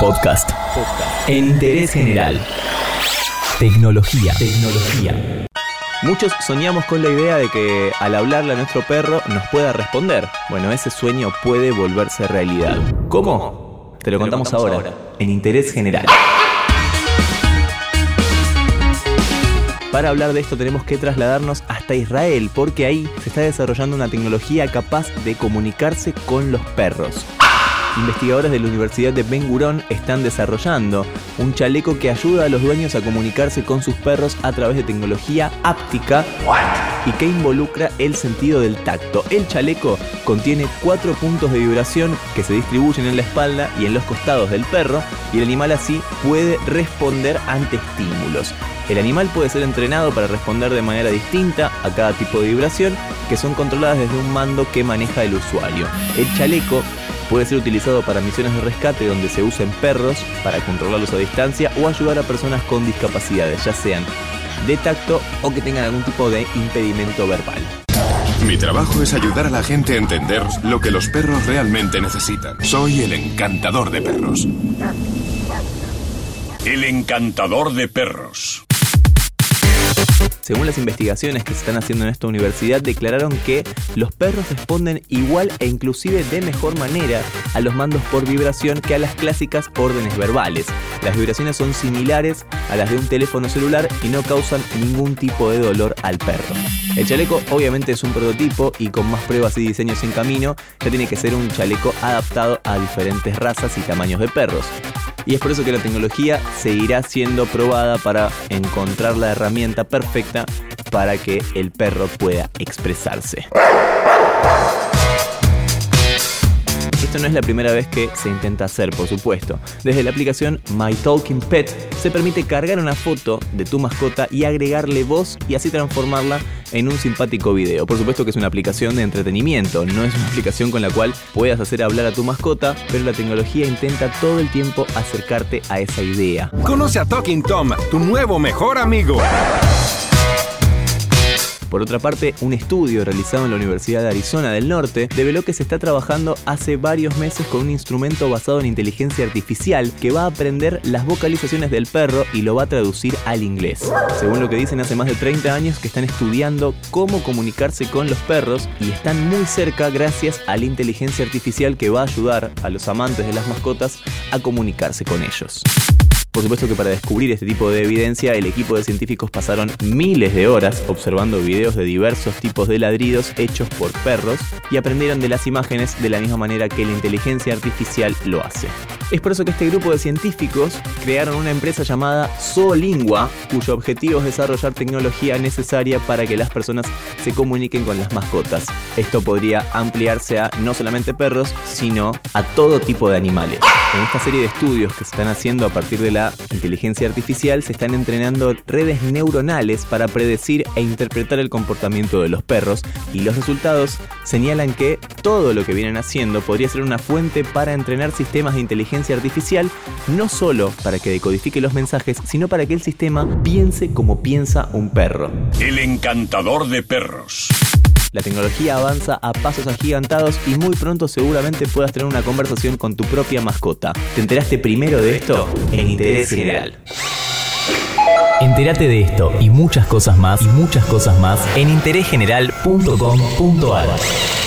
Podcast. En interés general. Tecnología. Tecnología. Muchos soñamos con la idea de que al hablarle a nuestro perro nos pueda responder. Bueno, ese sueño puede volverse realidad. ¿Cómo? Te lo contamos ahora, en interés general. Para hablar de esto tenemos que trasladarnos hasta Israel, porque ahí se está desarrollando una tecnología capaz de comunicarse con los perros investigadores de la Universidad de Ben Gurion están desarrollando un chaleco que ayuda a los dueños a comunicarse con sus perros a través de tecnología áptica y que involucra el sentido del tacto. El chaleco contiene cuatro puntos de vibración que se distribuyen en la espalda y en los costados del perro y el animal así puede responder ante estímulos. El animal puede ser entrenado para responder de manera distinta a cada tipo de vibración que son controladas desde un mando que maneja el usuario. El chaleco Puede ser utilizado para misiones de rescate donde se usen perros para controlarlos a distancia o ayudar a personas con discapacidades, ya sean de tacto o que tengan algún tipo de impedimento verbal. Mi trabajo es ayudar a la gente a entender lo que los perros realmente necesitan. Soy el encantador de perros. El encantador de perros. Según las investigaciones que se están haciendo en esta universidad, declararon que los perros responden igual e inclusive de mejor manera a los mandos por vibración que a las clásicas órdenes verbales. Las vibraciones son similares a las de un teléfono celular y no causan ningún tipo de dolor al perro. El chaleco obviamente es un prototipo y con más pruebas y diseños en camino, ya tiene que ser un chaleco adaptado a diferentes razas y tamaños de perros y es por eso que la tecnología seguirá siendo probada para encontrar la herramienta perfecta para que el perro pueda expresarse. No es la primera vez que se intenta hacer, por supuesto. Desde la aplicación My Talking Pet se permite cargar una foto de tu mascota y agregarle voz y así transformarla en un simpático video. Por supuesto que es una aplicación de entretenimiento, no es una aplicación con la cual puedas hacer hablar a tu mascota, pero la tecnología intenta todo el tiempo acercarte a esa idea. Conoce a Talking Tom, tu nuevo mejor amigo. Por otra parte, un estudio realizado en la Universidad de Arizona del Norte reveló que se está trabajando hace varios meses con un instrumento basado en inteligencia artificial que va a aprender las vocalizaciones del perro y lo va a traducir al inglés. Según lo que dicen hace más de 30 años que están estudiando cómo comunicarse con los perros y están muy cerca gracias a la inteligencia artificial que va a ayudar a los amantes de las mascotas a comunicarse con ellos. Por supuesto que para descubrir este tipo de evidencia, el equipo de científicos pasaron miles de horas observando videos de diversos tipos de ladridos hechos por perros y aprendieron de las imágenes de la misma manera que la inteligencia artificial lo hace. Es por eso que este grupo de científicos crearon una empresa llamada Zoolingua, cuyo objetivo es desarrollar tecnología necesaria para que las personas se comuniquen con las mascotas. Esto podría ampliarse a no solamente perros, sino a todo tipo de animales. En esta serie de estudios que se están haciendo a partir de la inteligencia artificial se están entrenando redes neuronales para predecir e interpretar el comportamiento de los perros y los resultados señalan que todo lo que vienen haciendo podría ser una fuente para entrenar sistemas de inteligencia artificial, no solo para que decodifique los mensajes, sino para que el sistema piense como piensa un perro. El encantador de perros. La tecnología avanza a pasos agigantados y muy pronto seguramente puedas tener una conversación con tu propia mascota. ¿Te enteraste primero de esto? En Interés General. Entérate de esto y muchas cosas más y muchas cosas más en interésgeneral.com.ar.